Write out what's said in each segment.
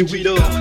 I'm DJ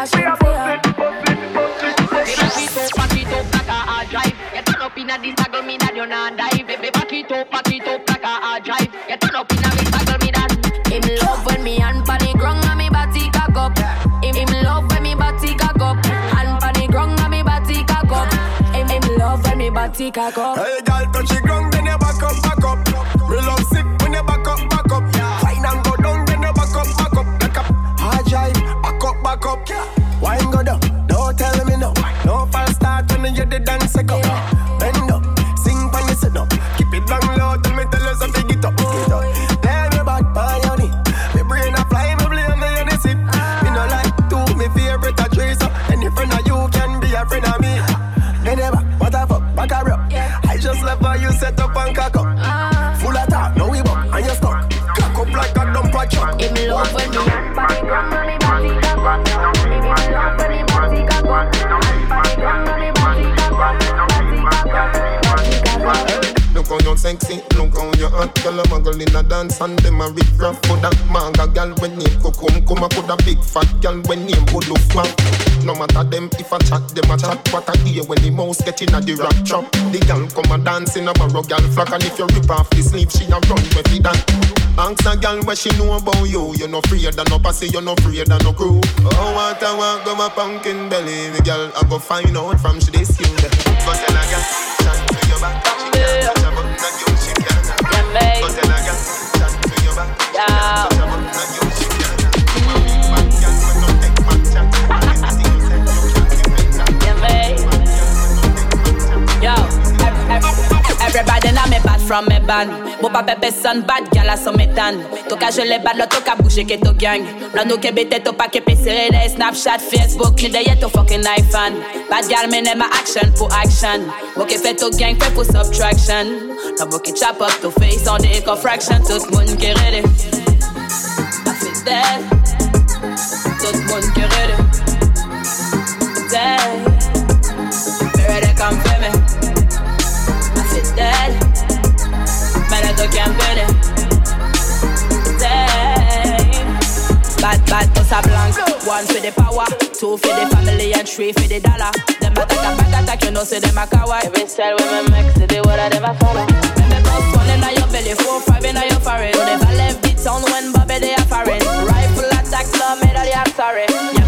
it, boss it. Back it up, back it up like a hard drive. You turn up inna this toggle, me that you not dive. Baby, back it up, back it up like a hard drive. You turn up inna this toggle, me that. Him love when me hand pan the ground and me body cock up. Him, him love when me body cock up. Hand pan the ground and me body cock up. Him, him love when me body cock up. Hey, girl, touch the ground, sexy, your you hot Girl a muggle in a dance and them a rip rap For that manga girl when name Kokum Come a put a big fat girl when name Bulu Fang No matter them if I chat, them a chat. What a hear when the mouse get in a the rap trap. The girl come a dance in a barrow girl flock And if you rip off the sleeve, she a run with it that Ask a girl what she know about you. You no afraid of no pussy, you no afraid of no crew. Oh, what I want, go my pumpkin belly The girl I go find out from she this you. Go tell a girl, shine to your back. She can't touch a button and you, your ev- everybody know me bad from me band. Mo pa pepe son bad, gal a son me tan. Toka je le bad, lo toka bouge ke to gang. Blan nou ke bete to pa ke sere de Snapchat, Facebook, ni de ye to fucking iPhone. Bad gal me ne ma action pour action. Mo ke fe to gang, fe pour subtraction. Now mo ke chop up to face on the fraction. Tout moun ke ready. I fit dead. Tout moun ke ready. For the power, two for the family, and three for the dollar. Them attack a bad attack, you know, say them a coward. Every style when me mix it, they what I never follow. When me bust one in your belly, four, five in your forehead. Never left the town when Bobby they are foreign. Rifle attack, club, me that they are sorry.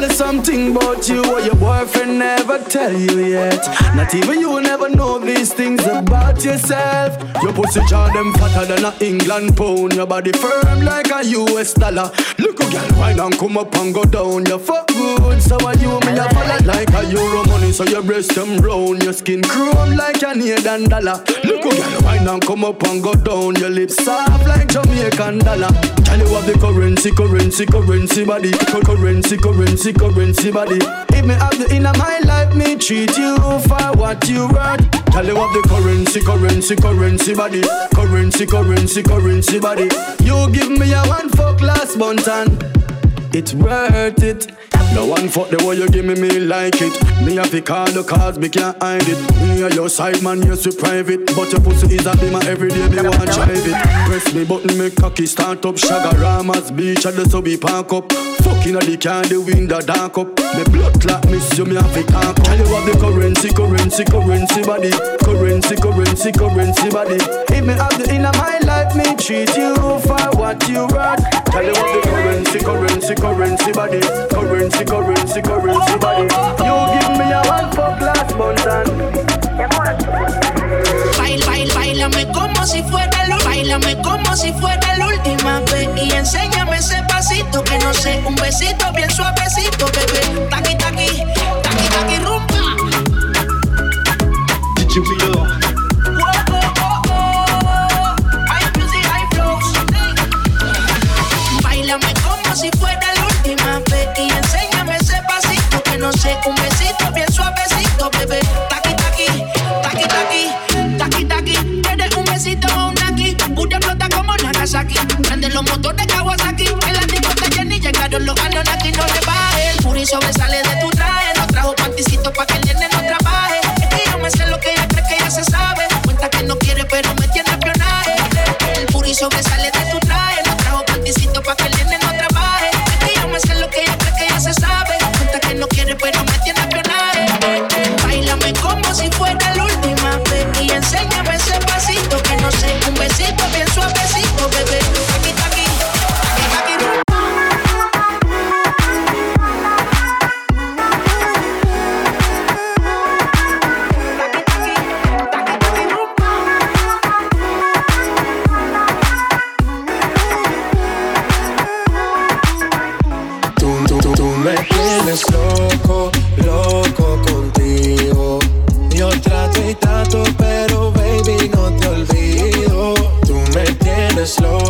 Tell you something about you what your boyfriend never tell you yet. Not even you will never know these things about yourself. Your pussy jaw them fatter than a England pound. Your body firm like a US dollar. Look how girl, and come up and go down. You fuck good, so are you me a follow like a euro money. So your breast them brown, your skin chrome like a Canadian dollar. Look, girl, wine and come up and go down. Your lips soft like Jamaican dollar. Tell you have the currency, currency, currency body, currency, currency, currency body. If me have you in my life, me treat you for what you worth. Tell you have the currency, currency, currency body, currency, currency, currency body. You give me a one fuck last and it's worth it. No one fuck the way you give me, me like it. Me have to call the cause, me can't hide it. Me a your side man, yes we private. But your pussy is a be my everyday, me want drive it. Press me button, me cocky start up. Chaguaramas beach, at the so we park up. Fucking at the car, the window dark up. Me blood clot miss you, me have to talk up. Tell you have the currency, currency, currency body. Currency, currency, currency body. If me have the in my life, me treat you for what you worth. Tell you have the currency, currency, currency body. Currency, currency, currency body. You give me a one fuck last month and Baila, baila, bailame como si fuera la Bailame como si fuera la última vez Y enséñame ese pasito Que no sé, un besito bien suavecito, bebé Taqui, taqui, taqui, taqui, flows. Báilame como si fuera la última vez Y enséñame ese pasito Que no sé, un besito bien suavecito, bebé. Taqui, taqui, taqui, taqui Taqui, taqui. Quieres un besito o un aquí Pura flota como Nagasaki. Prende los motores Kawasaki. En la discoteca Jenny llegaron los Anunnaki. No le bajes El puri sobresale tienes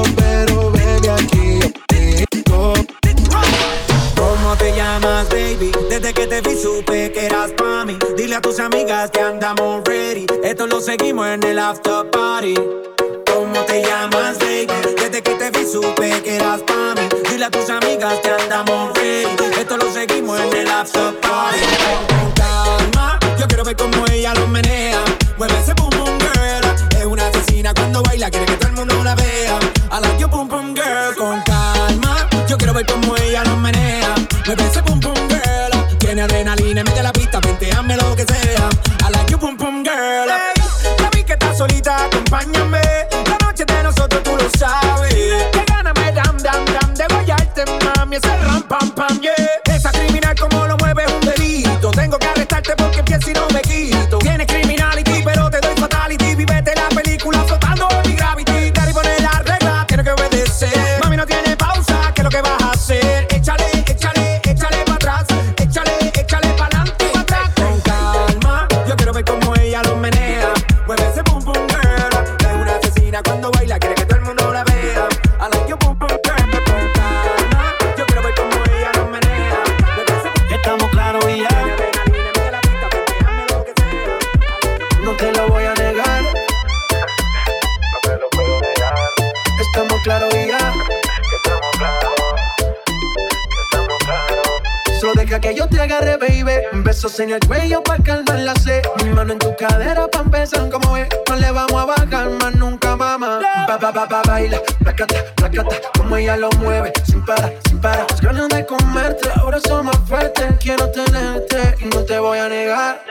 Desde que te vi supe que eras pa' mí. Dile a tus amigas que andamos ready. Esto lo seguimos en el after party. ¿Cómo te llamas, baby? Desde que te vi supe que eras pa' mí. Dile a tus amigas que andamos ready. Esto lo seguimos en el after party. Calma, yo quiero ver cómo ella lo menea. Mueve ese boom boom girl. Es una asesina cuando baila, quiere que todo el mundo la vea. I like your boom boom girl. Con calma, yo quiero ver cómo ella lo menea. Mueve ese acompáñame. La noche de nosotros tú lo sabes. Que gana me dam dam dam de guayarte, mami. Ese en el cuello para calmar la sed. Mi mano en tu cadera para empezar, como es. No le vamos a bajar más nunca, mamá. Ba, ba, ba, ba, baila, placata, placata, como ella lo mueve. Sin parar, sin parar. Las ganas de comerte, ahora son más fuertes. Quiero tenerte y no te voy a negar.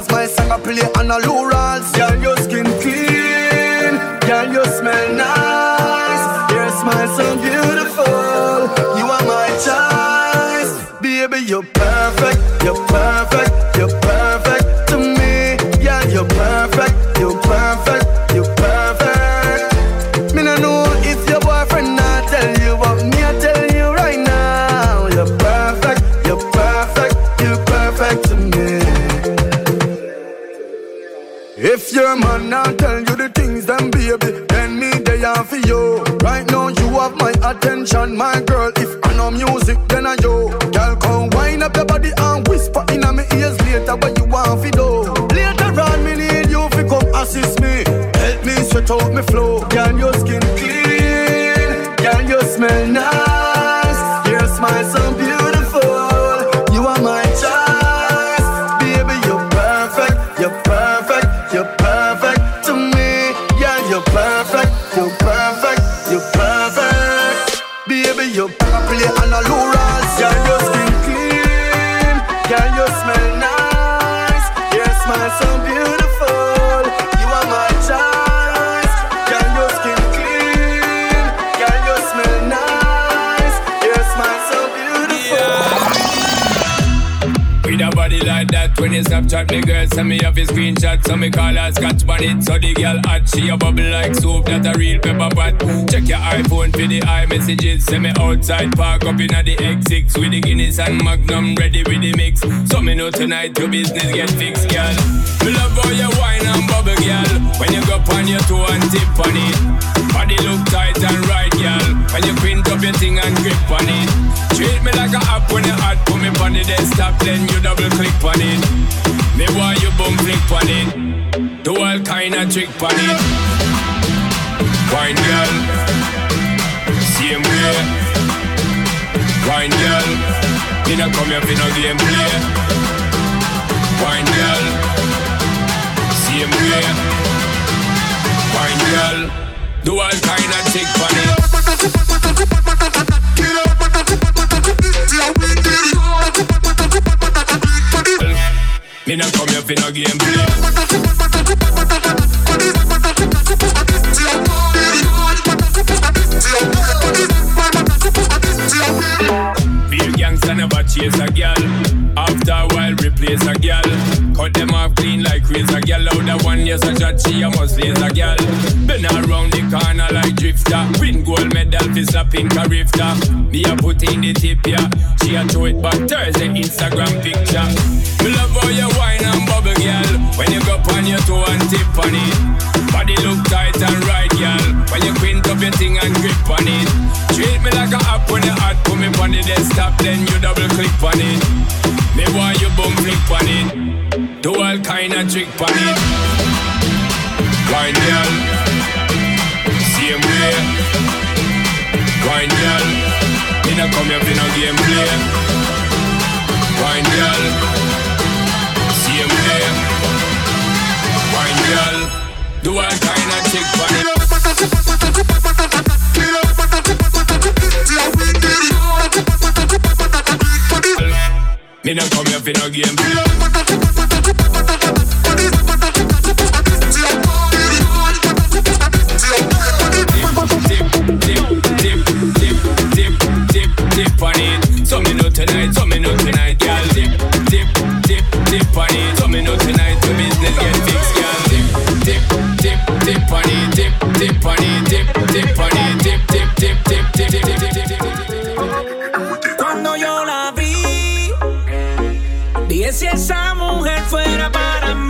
Cause my song I play on a low like that when you Snapchat me girl. Send me have a screenshot so me call her scotch bonnet so the girl hot she a bubble like soap that a real pepper pot. Check your iPhone for the iMessages. Send me outside park up inna the X6 with the Guinness and Magnum ready with the mix. So me know tonight your business get fixed girl. Me love all your wine and bubble girl. When you go on your toe and tip on it body look tight and right, girl. When you print up your thing and grip on it. Treat me like a app when you hot, put me on the stop, then you double click on it. Me why you boom click on it. Do all kind of trick on it. Wine girl, same way. Wine girl, me know come here for no gameplay. Wine girl, same way. Wine girl do all kind of chick funny. Me not come here for no gameplay. Real gangsta never chase a gal. After a while, replace a gal. Cut them off clean like razor gal. Out the one yes a shot, she a must laser gal. Been for slapping a rifter. Me a put in the tip yeah. She a throw it back Thursday Instagram picture. Me love how you wine and bubble gal. When you go on your toe and tip on it. Body look tight and right gal. When you quint up your thing and grip on it. Treat me like a app when you hot. Put me on the desktop, then you double click on it. Me want you boom flick on it. Do all kind of trick on it. Me not come here for no gameplay. Dip on it, so me know tonight, so me know tonight, girl. Dip, dip, dip, dip on it, so me know tonight, the business get fixed, girl. Dip, dip, dip, dip on it, dip, dip on it, dip, dip on it, dip, dip, dip, dip, si esa mujer fuera para mí.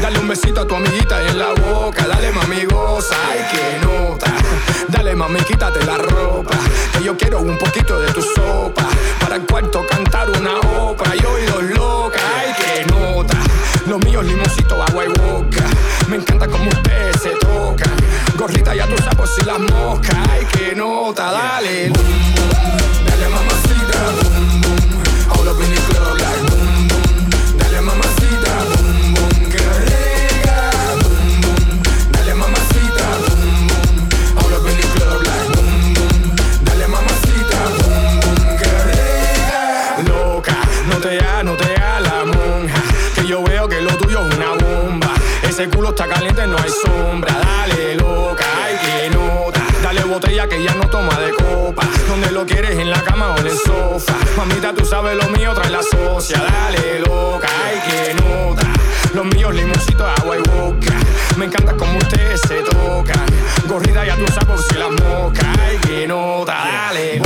Dale un besito a tu amiguita en la boca. Dale mami goza, ay que nota. Dale mami quítate la ropa. Que yo quiero un poquito de tu sopa. Para el cuarto cantar una ópera. Y oídos loca, ay que nota. Los míos limoncito, agua y boca. Me encanta como ustedes se tocan. Gorrita ya tus sapos y las moscas. Ay que nota, dale. Boom, boom. Dale mamacita, boom, boom. All up in Ese culo está caliente, no hay sombra. Dale, loca, ay que nota. Dale botella que ya no toma de copa. Donde lo quieres, en la cama o en el sofá. Mamita, tú sabes lo mío, trae la socia. Dale, loca, ay que nota. Los míos limoncitos, agua y boca. Me encanta como ustedes se tocan. Gorrida ya tú sabes por si las moscas. Ay que nota. Dale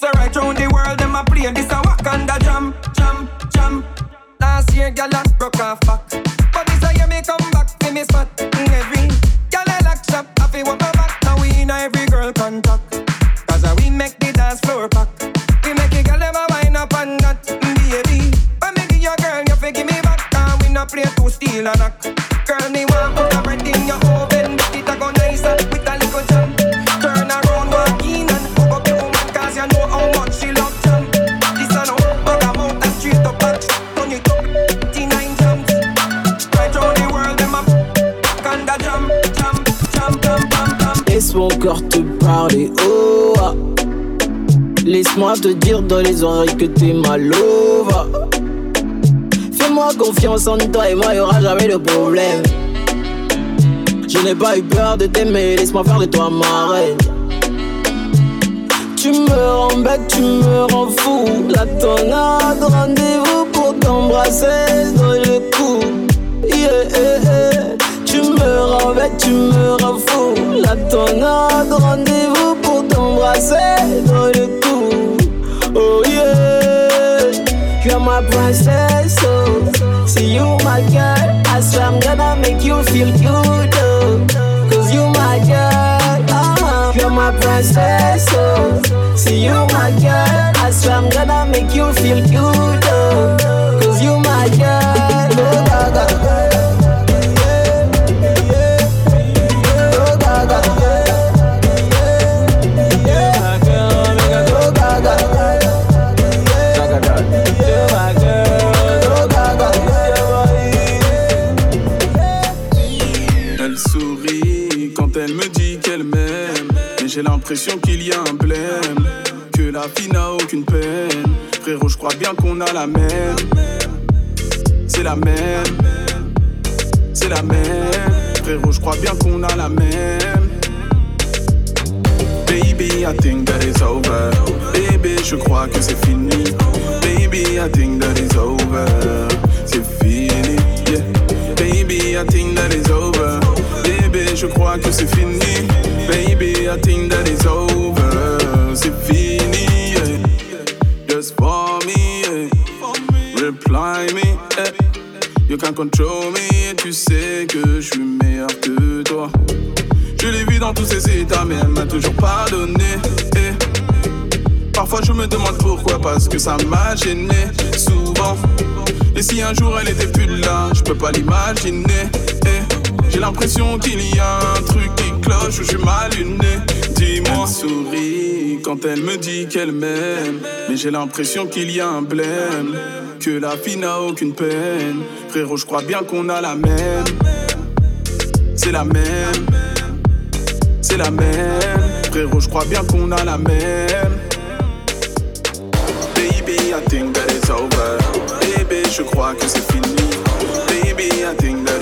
jams. Te dire dans les oreilles que t'es ma lova. Fais-moi confiance en toi et moi y'aura jamais de problème. Je n'ai pas eu peur de t'aimer, laisse-moi faire de toi ma reine. Tu me rends bête, tu me rends fou. La tonade, rendez-vous pour t'embrasser dans le cou. Tu me rends bête, tu me rends fou. La tonade, rendez-vous pour t'embrasser dans. You my girl. I swear I'm gonna make you feel good. Oh, Cause you my girl. Uh-huh. You're my princess. Oh, see you my girl. I swear I'm gonna make you feel good. Oh, Cause you my girl. Oh, j'ai l'impression qu'il y a un blême. Que la vie n'a aucune peine. Frérot, je crois bien qu'on a la même. C'est la même. C'est la même. Frérot, je crois bien qu'on a la même. Baby, I think that is over. Baby, je crois que c'est fini. Baby, I think that is over. C'est fini, yeah. Baby, I think that is over. Baby, je crois que c'est fini. Baby, I think that is over. C'est fini. Just for me. Reply me. You can control me, tu sais que je suis meilleur que toi. Je l'ai vu dans tous ses états, mais elle m'a toujours pardonné. Parfois je me demande pourquoi, parce que ça m'a gêné. Souvent, Et si un jour elle était plus là, je peux pas l'imaginer. J'ai l'impression qu'il y a un truc qui cloche ou je suis mal. Dis-moi, souris quand elle me dit qu'elle m'aime. Mais j'ai l'impression qu'il y a un blême. Que la fille n'a aucune peine. Frérot, je crois bien qu'on a la même. C'est la même. C'est la même. Frérot, je crois bien qu'on a la même. Baby, I think that it's over. Baby, je crois que c'est fini. Baby, I think that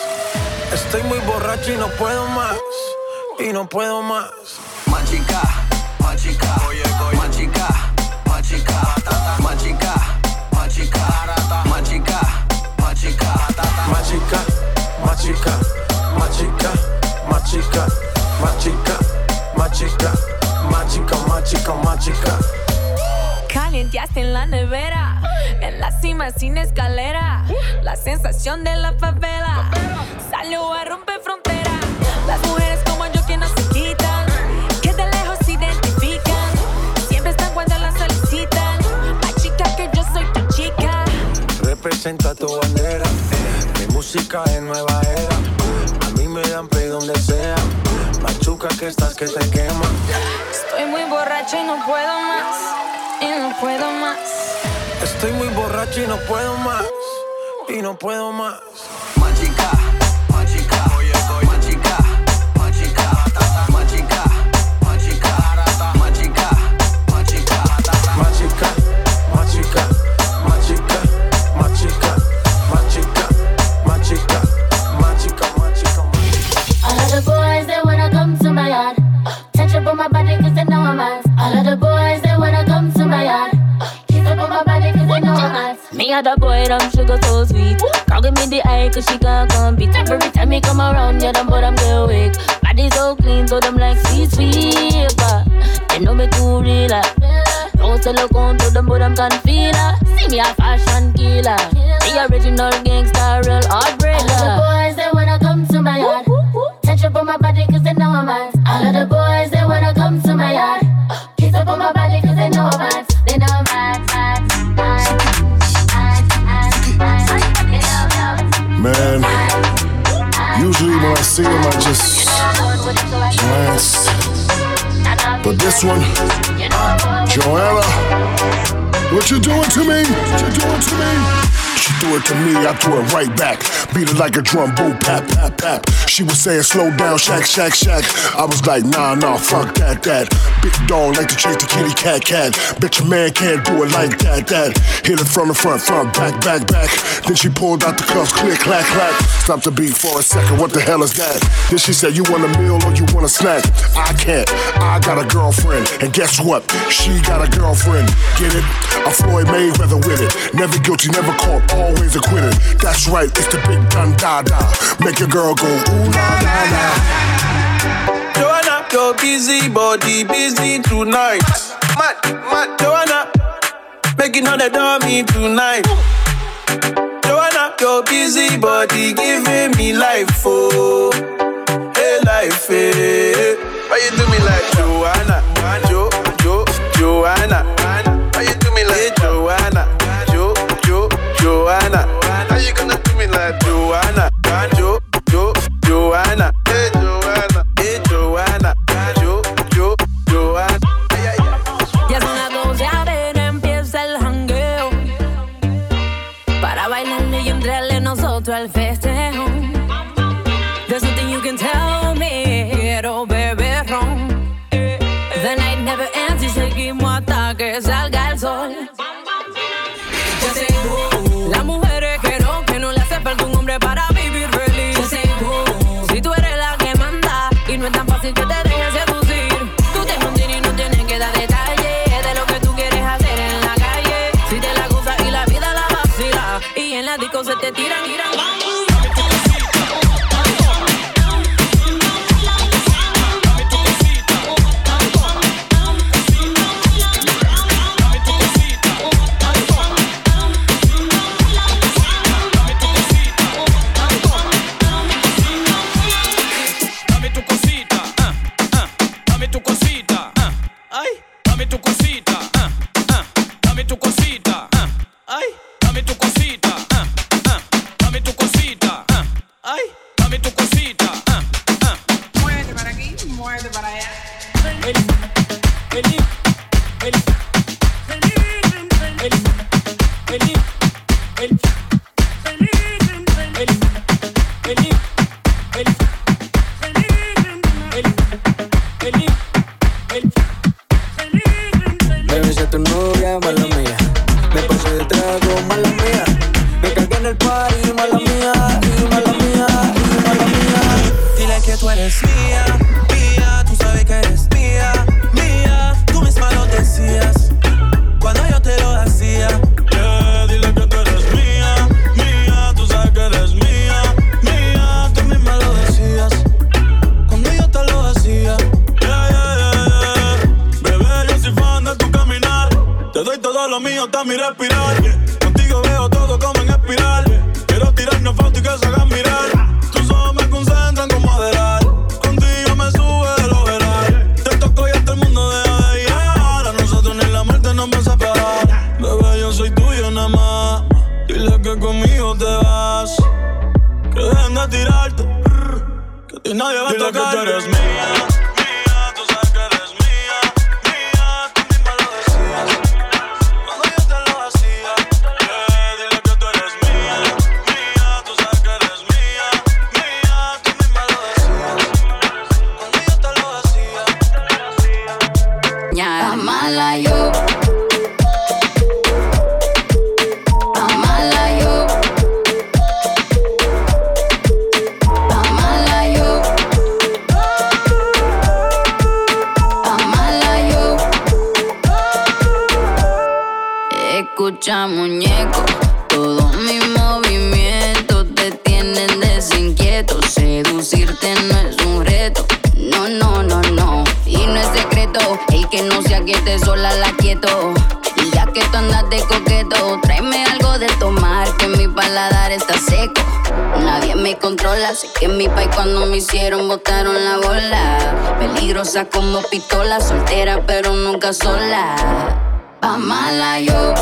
Estoy muy borracho y no puedo más. Y no puedo más. Machica, machica, oye, oye. Machica, machica, machica, machica, machica, machica, machica, machica, machica, machica, machica, machica, machica, machica, machica. Calienteaste en la nevera, en la cima sin escalera, la sensación de la favela salió a romper frontera. Las mujeres como yo que no se quitan, que de lejos se identifican. Siempre están cuando las solicitan. Más chica que yo soy tu chica. Representa tu bandera. Mi música es nueva era. A mí me dan play donde sea. Machuca que estás que te quema. Estoy muy borracha y no puedo más. Y no puedo más. Estoy muy borracho y no puedo más. Y no puedo más. Me and the boy, them sugar so sweet. Can't give me the eye cause she can't compete. Every time me come around, yeah, them boy, them get weak. Body so clean, so them like sweet, sweet. But they know me too real. Don't sell a gun to them, but them can feel her. See me a fashion killer. The original gangster, real All of the boys, they wanna come to my yard. Touch up on my body cause they know I'm hot. All of the boys, I see him, I just glance. But this one, Joanna, what you doing to me? What you doing to me? She threw it to me, I threw it right back. Beat it like a drum, boom, pap, pap, pap. She was saying, slow down, shack, shack, shack. I was like, nah, nah, fuck that, that. Big dog like to chase the kitty cat, cat. Bet your man can't do it like that, that. Hit it from the front, front, back, back, back. Then she pulled out the cuffs, click, clack, clack. Stopped the beat for a second, what the hell is that? Then she said, you want a meal or you want a snack? I can't, I got a girlfriend. And guess what? She got a girlfriend. Get it? A Floyd Mayweather with it. Never guilty, never caught, always acquitted. That's right, it's the big gun da da. Make a girl go ooh la la la. Joanna, your busy body busy tonight. Mad, mad, Joanna, making all the dummy tonight. Joanna, your busy body giving me life, oh, hey life, hey. Why you do me like Joanna, you gonna do me like Joanna, Jo, Jo, Joanna, como pistola, soltera pero nunca sola. Pa' mala yo.